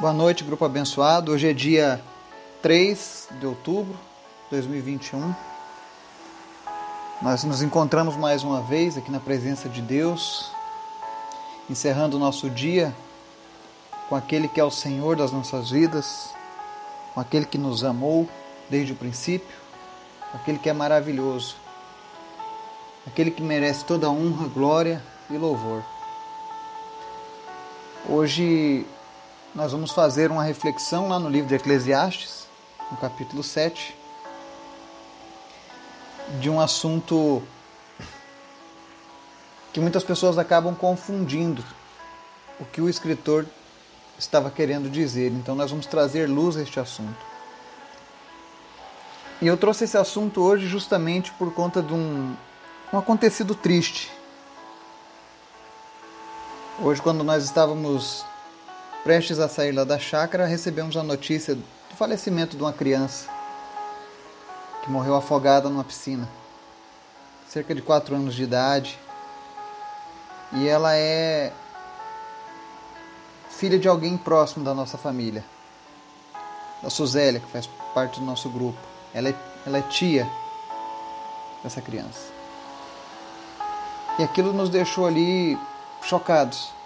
Boa noite, grupo abençoado. Hoje é dia 3 de outubro de 2021. Nós nos encontramos mais uma vez aqui na presença de Deus, encerrando o nosso dia com aquele que é o Senhor das nossas vidas, com aquele que nos amou desde o princípio, com aquele que é maravilhoso, aquele que merece toda honra, glória e louvor. Hoje nós vamos fazer uma reflexão lá no livro de Eclesiastes, no capítulo 7, de um assunto que muitas pessoas acabam confundindo o que o escritor estava querendo dizer. Então nós vamos trazer luz a este assunto. E eu trouxe esse assunto hoje justamente por conta de um, um acontecido triste. Hoje, quando nós estávamos prestes a sair lá da chácara, recebemos a notícia do falecimento de uma criança que morreu afogada numa piscina, cerca de 4 anos de idade. E ela é filha de alguém próximo da nossa família, da Suzélia, que faz parte do nosso grupo. Ela é, ela é tia dessa criança. E aquilo nos deixou ali chocados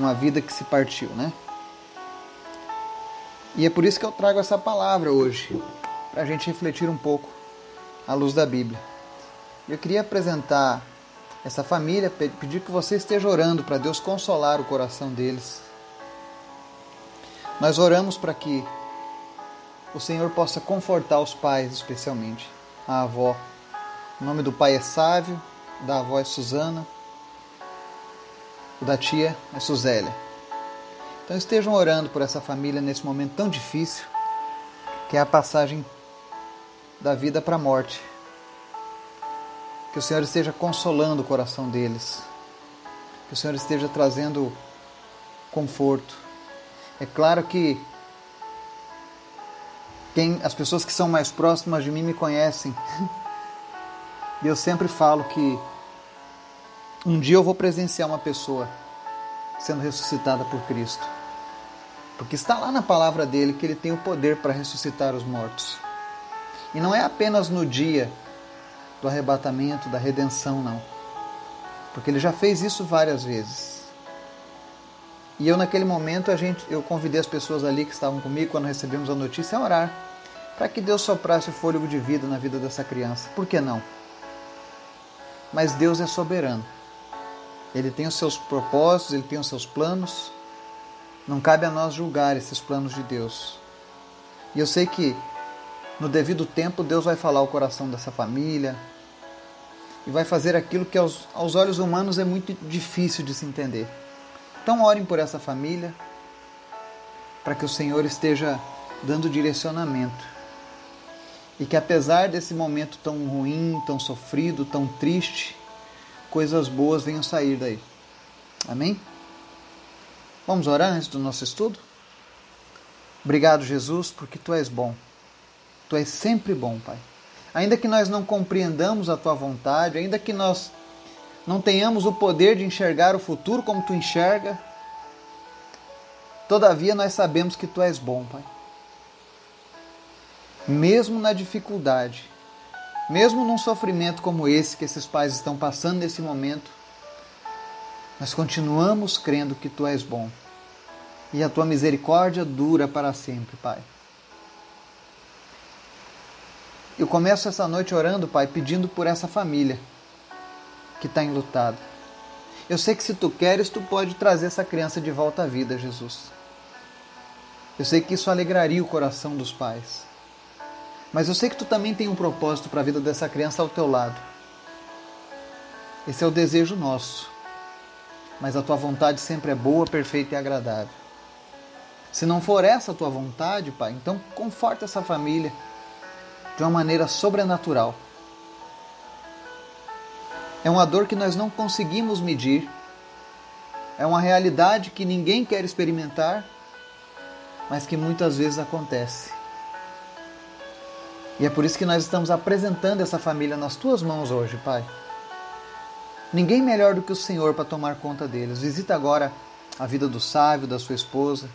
uma vida que se partiu, né? E é por isso que eu trago essa palavra hoje, para a gente refletir um pouco à luz da Bíblia. Eu queria apresentar essa família, pedir que você esteja orando para Deus consolar o coração deles. Nós oramos para que o Senhor possa confortar os pais, especialmente a avó. O nome do pai é Sávio, da avó é Susana o da tia é Suzélia. Então estejam orando por essa família nesse momento tão difícil, que é a passagem da vida para a morte. Que o Senhor esteja consolando o coração deles. Que o Senhor esteja trazendo conforto. É claro que quem, as pessoas que são mais próximas de mim me conhecem. E eu sempre falo que um dia eu vou presenciar uma pessoa sendo ressuscitada por Cristo. Porque está lá na palavra dele que ele tem o poder para ressuscitar os mortos. E não é apenas no dia do arrebatamento, da redenção, não. Porque ele já fez isso várias vezes. E eu naquele momento a gente, eu convidei as pessoas ali que estavam comigo quando recebemos a notícia a orar para que Deus soprasse o fôlego de vida na vida dessa criança. Por que não? Mas Deus é soberano. Ele tem os seus propósitos, ele tem os seus planos. Não cabe a nós julgar esses planos de Deus. E eu sei que no devido tempo Deus vai falar o coração dessa família e vai fazer aquilo que aos, aos olhos humanos é muito difícil de se entender. Então orem por essa família para que o Senhor esteja dando direcionamento e que apesar desse momento tão ruim, tão sofrido, tão triste, coisas boas venham sair daí. Amém? Vamos orar antes do nosso estudo? Obrigado, Jesus, porque tu és bom. Tu és sempre bom, Pai. Ainda que nós não compreendamos a tua vontade, ainda que nós não tenhamos o poder de enxergar o futuro como tu enxerga, todavia nós sabemos que tu és bom, Pai. Mesmo na dificuldade, mesmo num sofrimento como esse que esses pais estão passando nesse momento, nós continuamos crendo que tu és bom e a tua misericórdia dura para sempre, Pai. Eu começo essa noite orando, Pai, pedindo por essa família que está enlutada. Eu sei que se tu queres, tu pode trazer essa criança de volta à vida, Jesus. Eu sei que isso alegraria o coração dos pais. Mas eu sei que tu também tem um propósito para a vida dessa criança ao teu lado. Esse é o desejo nosso. Mas a tua vontade sempre é boa, perfeita e agradável. Se não for essa a tua vontade, Pai, então conforta essa família de uma maneira sobrenatural. É uma dor que nós não conseguimos medir. É uma realidade que ninguém quer experimentar, mas que muitas vezes acontece. E é por isso que nós estamos apresentando essa família nas tuas mãos hoje, Pai. Ninguém melhor do que o Senhor para tomar conta deles. Visita agora a vida do Sávio, da sua esposa,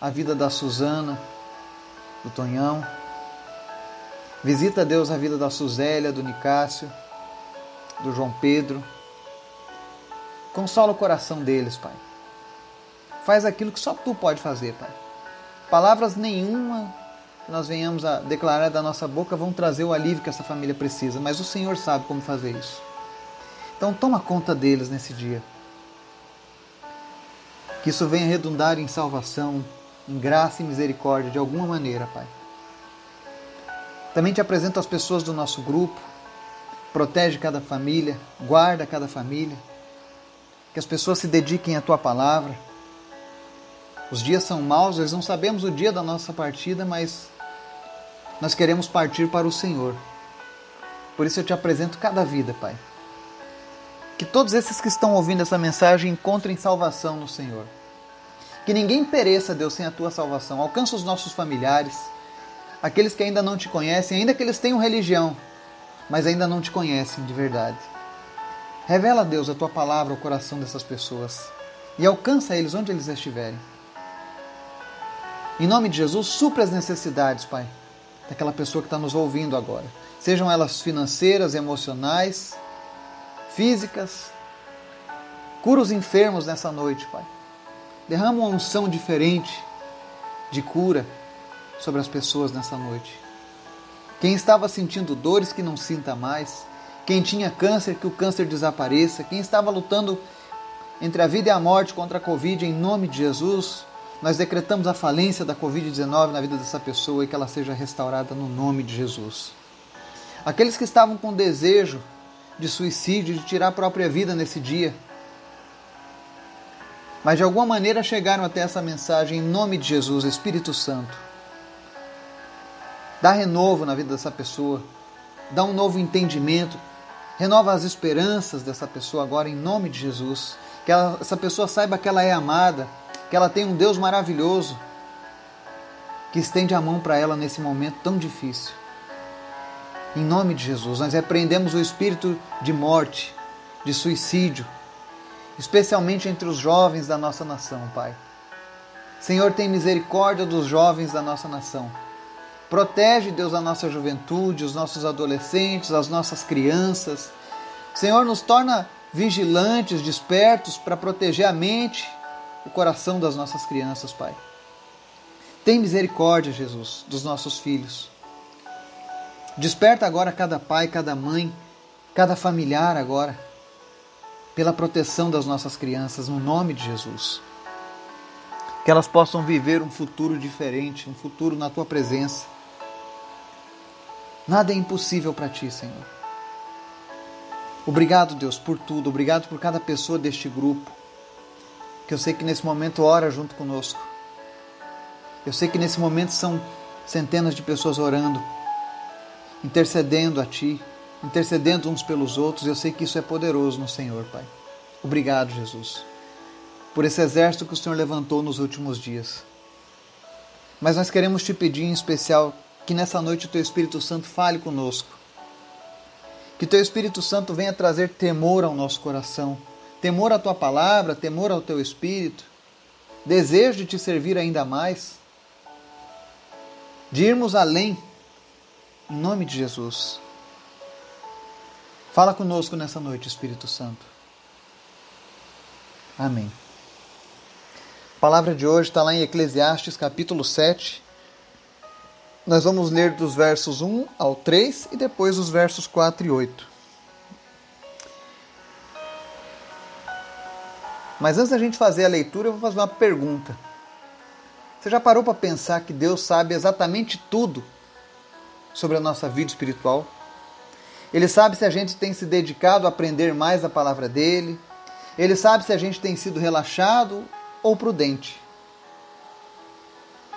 a vida da Suzana, do Tonhão. Visita, Deus, a vida da Suzélia, do Nicásio, do João Pedro. Consola o coração deles, Pai. Faz aquilo que só Tu pode fazer, Pai. Palavras nenhuma nós venhamos a declarar da nossa boca vão trazer o alívio que essa família precisa, mas o Senhor sabe como fazer isso. Então toma conta deles nesse dia. Que isso venha redundar em salvação, em graça e misericórdia de alguma maneira, Pai. Também te apresento as pessoas do nosso grupo. Protege cada família, guarda cada família. Que as pessoas se dediquem à tua palavra. Os dias são maus, nós não sabemos o dia da nossa partida, mas nós queremos partir para o Senhor. Por isso eu te apresento cada vida, Pai. Que todos esses que estão ouvindo essa mensagem encontrem salvação no Senhor. Que ninguém pereça, Deus, sem a tua salvação. Alcança os nossos familiares, aqueles que ainda não te conhecem, ainda que eles tenham religião, mas ainda não te conhecem de verdade. Revela, Deus, a tua palavra ao coração dessas pessoas e alcança eles onde eles estiverem. Em nome de Jesus, supra as necessidades, Pai, daquela pessoa que está nos ouvindo agora. Sejam elas financeiras, emocionais, físicas. Cura os enfermos nessa noite, Pai. Derrama uma unção diferente de cura sobre as pessoas nessa noite. Quem estava sentindo dores, que não sinta mais. Quem tinha câncer, que o câncer desapareça. Quem estava lutando entre a vida e a morte contra a Covid, em nome de Jesus, nós decretamos a falência da Covid-19 na vida dessa pessoa e que ela seja restaurada no nome de Jesus. Aqueles que estavam com desejo de suicídio, de tirar a própria vida nesse dia, mas de alguma maneira chegaram até essa mensagem em nome de Jesus, Espírito Santo. Dá renovo na vida dessa pessoa, dá um novo entendimento, renova as esperanças dessa pessoa agora em nome de Jesus. Que ela, essa pessoa saiba que ela é amada, que ela tem um Deus maravilhoso que estende a mão para ela nesse momento tão difícil. Em nome de Jesus, nós repreendemos o espírito de morte, de suicídio, especialmente entre os jovens da nossa nação, Pai. Senhor, tem misericórdia dos jovens da nossa nação. Protege, Deus, a nossa juventude, os nossos adolescentes, as nossas crianças. Senhor, nos torna vigilantes, despertos para proteger a mente, o coração das nossas crianças, Pai. Tem misericórdia, Jesus, dos nossos filhos. Desperta agora cada pai, cada mãe, cada familiar agora pela proteção das nossas crianças, no nome de Jesus. Que elas possam viver um futuro diferente, um futuro na tua presença. Nada é impossível para ti, Senhor. Obrigado, Deus, por tudo. Obrigado por cada pessoa deste grupo. Que eu sei que nesse momento ora junto conosco. Eu sei que nesse momento são centenas de pessoas orando, intercedendo a Ti, intercedendo uns pelos outros. Eu sei que isso é poderoso no Senhor, Pai. Obrigado, Jesus, por esse exército que o Senhor levantou nos últimos dias. Mas nós queremos te pedir em especial que nessa noite o Teu Espírito Santo fale conosco. Que Teu Espírito Santo venha trazer temor ao nosso coração, temor à Tua palavra, temor ao Teu Espírito, desejo de te servir ainda mais, de irmos além, em nome de Jesus. Fala conosco nessa noite, Espírito Santo. Amém. A palavra de hoje está lá em Eclesiastes capítulo 7. Nós vamos ler dos versos 1 ao 3 e depois os versos 4 e 8. Mas antes da gente fazer a leitura, eu vou fazer uma pergunta. Você já parou para pensar que Deus sabe exatamente tudo sobre a nossa vida espiritual? Ele sabe se a gente tem se dedicado a aprender mais a palavra dele. Ele sabe se a gente tem sido relaxado ou prudente.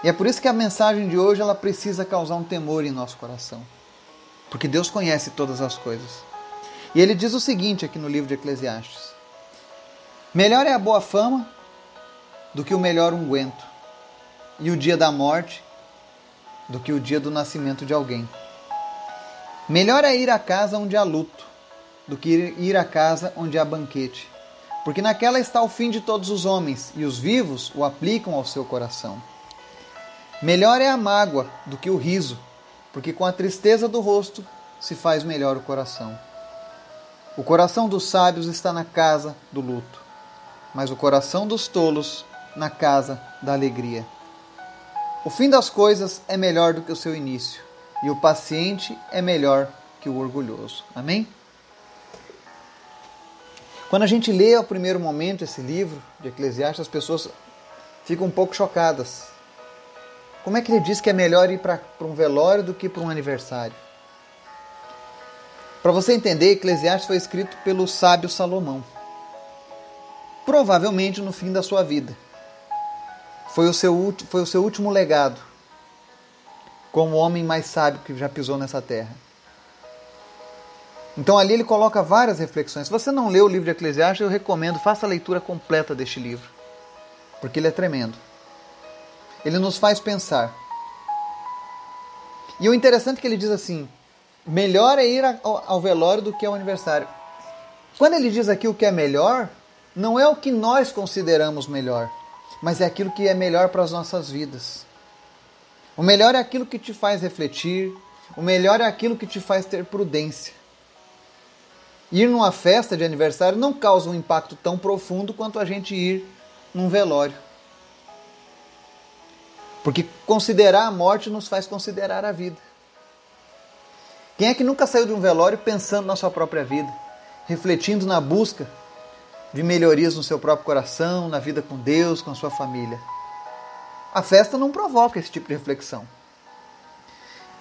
E é por isso que a mensagem de hoje ela precisa causar um temor em nosso coração. Porque Deus conhece todas as coisas. E ele diz o seguinte aqui no livro de Eclesiastes: Melhor é a boa fama do que o melhor unguento, e o dia da morte do que o dia do nascimento de alguém. Melhor é ir à casa onde há luto do que ir à casa onde há banquete, porque naquela está o fim de todos os homens, e os vivos o aplicam ao seu coração. Melhor é a mágoa do que o riso, porque com a tristeza do rosto se faz melhor o coração. O coração dos sábios está na casa do luto, mas o coração dos tolos na casa da alegria. O fim das coisas é melhor do que o seu início, e o paciente é melhor que o orgulhoso. Amém? Quando a gente lê ao primeiro momento esse livro de Eclesiastes, as pessoas ficam um pouco chocadas. Como é que ele diz que é melhor ir para um velório do que para um aniversário? Para você entender, Eclesiastes foi escrito pelo sábio Salomão. Provavelmente no fim da sua vida. Foi o seu, foi o seu último legado como o homem mais sábio que já pisou nessa terra. Então ali ele coloca várias reflexões. Se você não leu o livro de Eclesiastes, eu recomendo, faça a leitura completa deste livro, porque ele é tremendo. Ele nos faz pensar. E o interessante é que ele diz assim: melhor é ir ao velório do que ao aniversário. Quando ele diz aqui o que é melhor, não é o que nós consideramos melhor, mas é aquilo que é melhor para as nossas vidas. O melhor é aquilo que te faz refletir, o melhor é aquilo que te faz ter prudência. Ir numa festa de aniversário não causa um impacto tão profundo quanto a gente ir num velório. Porque considerar a morte nos faz considerar a vida. Quem é que nunca saiu de um velório pensando na sua própria vida, refletindo na busca de melhorias no seu próprio coração, na vida com Deus, com a sua família? A festa não provoca esse tipo de reflexão.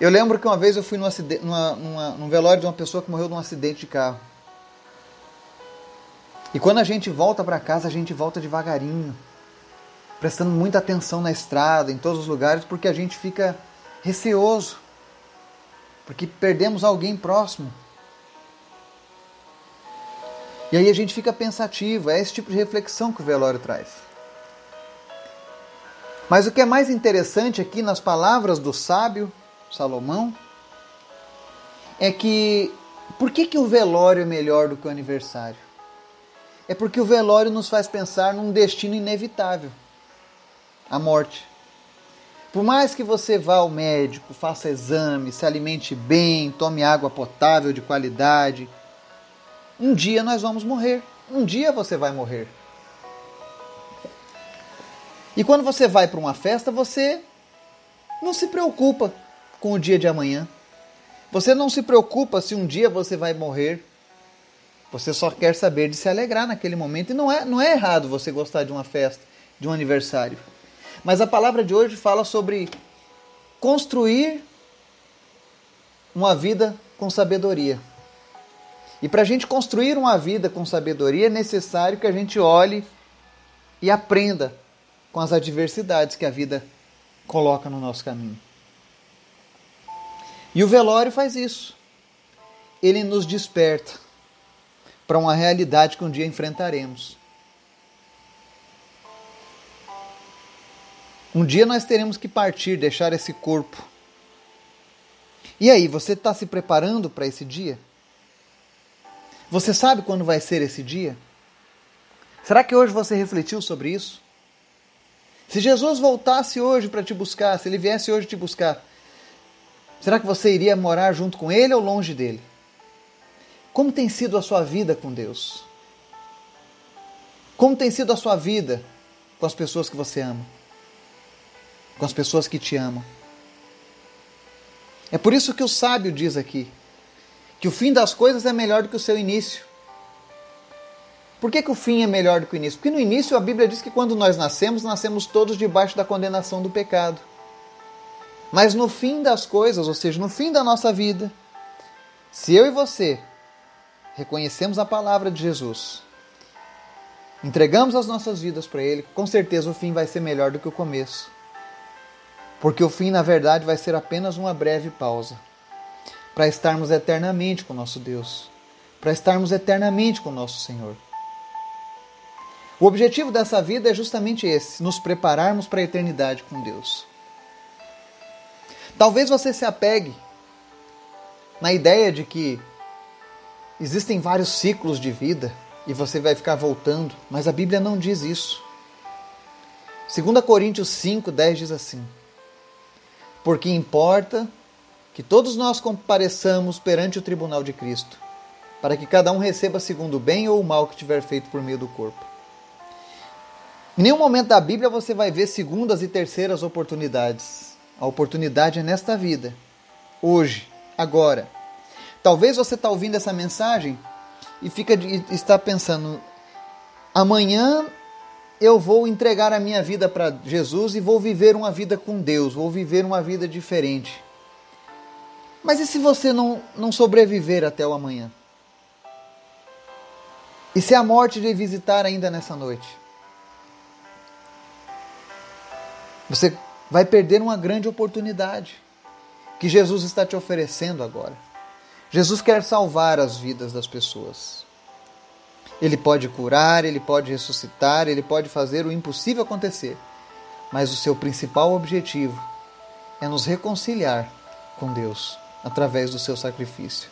Eu lembro que uma vez eu fui num, acidente, numa, numa, num velório de uma pessoa que morreu num acidente de carro. E quando a gente volta para casa, a gente volta devagarinho, prestando muita atenção na estrada, em todos os lugares, porque a gente fica receoso, porque perdemos alguém próximo. E aí a gente fica pensativo, é esse tipo de reflexão que o velório traz. Mas o que é mais interessante aqui nas palavras do sábio Salomão é que por que, que o velório é melhor do que o aniversário? é porque o velório nos faz pensar num destino inevitável a morte. Por mais que você vá ao médico, faça exame, se alimente bem, tome água potável de qualidade, um dia nós vamos morrer. Um dia você vai morrer. E quando você vai para uma festa, você não se preocupa com o dia de amanhã. Você não se preocupa se um dia você vai morrer. Você só quer saber de se alegrar naquele momento. E não é, não é errado você gostar de uma festa, de um aniversário. Mas a palavra de hoje fala sobre construir uma vida com sabedoria. E para a gente construir uma vida com sabedoria é necessário que a gente olhe e aprenda com as adversidades que a vida coloca no nosso caminho. E o velório faz isso. Ele nos desperta para uma realidade que um dia enfrentaremos. Um dia nós teremos que partir, deixar esse corpo. E aí, você está se preparando para esse dia? Você sabe quando vai ser esse dia? Será que hoje você refletiu sobre isso? Se Jesus voltasse hoje para te buscar, se ele viesse hoje te buscar, será que você iria morar junto com ele ou longe dele? Como tem sido a sua vida com Deus? Como tem sido a sua vida com as pessoas que você ama? Com as pessoas que te amam? É por isso que o sábio diz aqui que o fim das coisas é melhor do que o seu início. Por que, que o fim é melhor do que o início? Porque no início a Bíblia diz que quando nós nascemos, nascemos todos debaixo da condenação do pecado. Mas no fim das coisas, ou seja, no fim da nossa vida, se eu e você reconhecemos a palavra de Jesus, entregamos as nossas vidas para Ele, com certeza o fim vai ser melhor do que o começo. Porque o fim, na verdade, vai ser apenas uma breve pausa para estarmos eternamente com nosso Deus, para estarmos eternamente com nosso Senhor. O objetivo dessa vida é justamente esse: nos prepararmos para a eternidade com Deus. Talvez você se apegue na ideia de que Existem vários ciclos de vida e você vai ficar voltando, mas a Bíblia não diz isso. 2 Coríntios 5, 10 diz assim: Porque importa que todos nós compareçamos perante o tribunal de Cristo, para que cada um receba segundo o bem ou o mal que tiver feito por meio do corpo. Em nenhum momento da Bíblia você vai ver segundas e terceiras oportunidades. A oportunidade é nesta vida, hoje, agora. Talvez você está ouvindo essa mensagem e fica está pensando: amanhã eu vou entregar a minha vida para Jesus e vou viver uma vida com Deus, vou viver uma vida diferente. Mas e se você não, não sobreviver até o amanhã? E se a morte lhe visitar ainda nessa noite? Você vai perder uma grande oportunidade que Jesus está te oferecendo agora. Jesus quer salvar as vidas das pessoas. Ele pode curar, ele pode ressuscitar, ele pode fazer o impossível acontecer. Mas o seu principal objetivo é nos reconciliar com Deus através do seu sacrifício.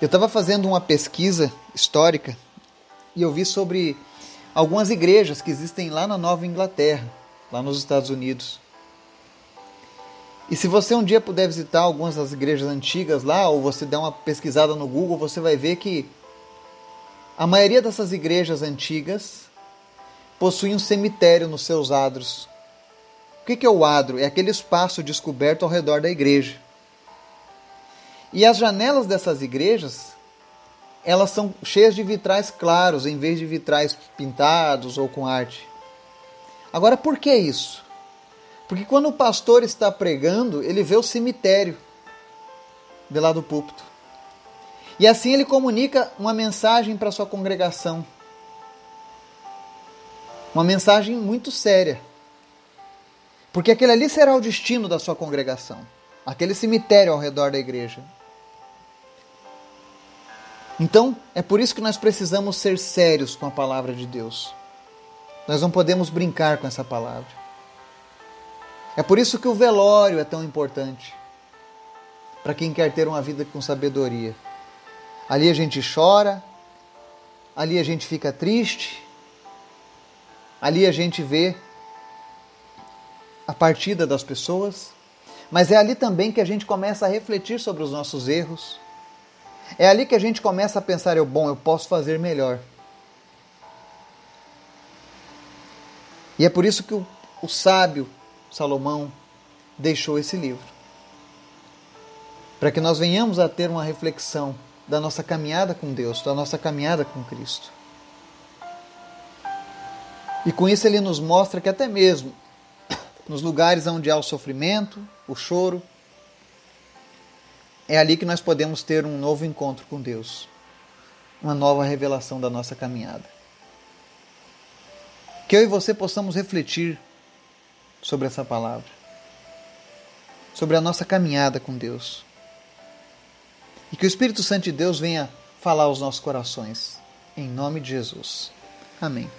Eu estava fazendo uma pesquisa histórica e eu vi sobre algumas igrejas que existem lá na Nova Inglaterra, lá nos Estados Unidos. E se você um dia puder visitar algumas das igrejas antigas lá, ou você der uma pesquisada no Google, você vai ver que a maioria dessas igrejas antigas possui um cemitério nos seus adros. O que é o adro? É aquele espaço descoberto ao redor da igreja. E as janelas dessas igrejas, elas são cheias de vitrais claros, em vez de vitrais pintados ou com arte. Agora, por que isso? Porque quando o pastor está pregando, ele vê o cemitério de lá do púlpito. E assim ele comunica uma mensagem para sua congregação. Uma mensagem muito séria. Porque aquele ali será o destino da sua congregação. Aquele cemitério ao redor da igreja. Então, é por isso que nós precisamos ser sérios com a palavra de Deus. Nós não podemos brincar com essa palavra. É por isso que o velório é tão importante para quem quer ter uma vida com sabedoria. Ali a gente chora, ali a gente fica triste, ali a gente vê a partida das pessoas, mas é ali também que a gente começa a refletir sobre os nossos erros. É ali que a gente começa a pensar: eu, bom, eu posso fazer melhor. E é por isso que o, o sábio Salomão deixou esse livro. Para que nós venhamos a ter uma reflexão da nossa caminhada com Deus, da nossa caminhada com Cristo. E com isso ele nos mostra que até mesmo nos lugares onde há o sofrimento, o choro, é ali que nós podemos ter um novo encontro com Deus, uma nova revelação da nossa caminhada. Que eu e você possamos refletir sobre essa palavra, sobre a nossa caminhada com Deus. E que o Espírito Santo de Deus venha falar aos nossos corações. Em nome de Jesus. Amém.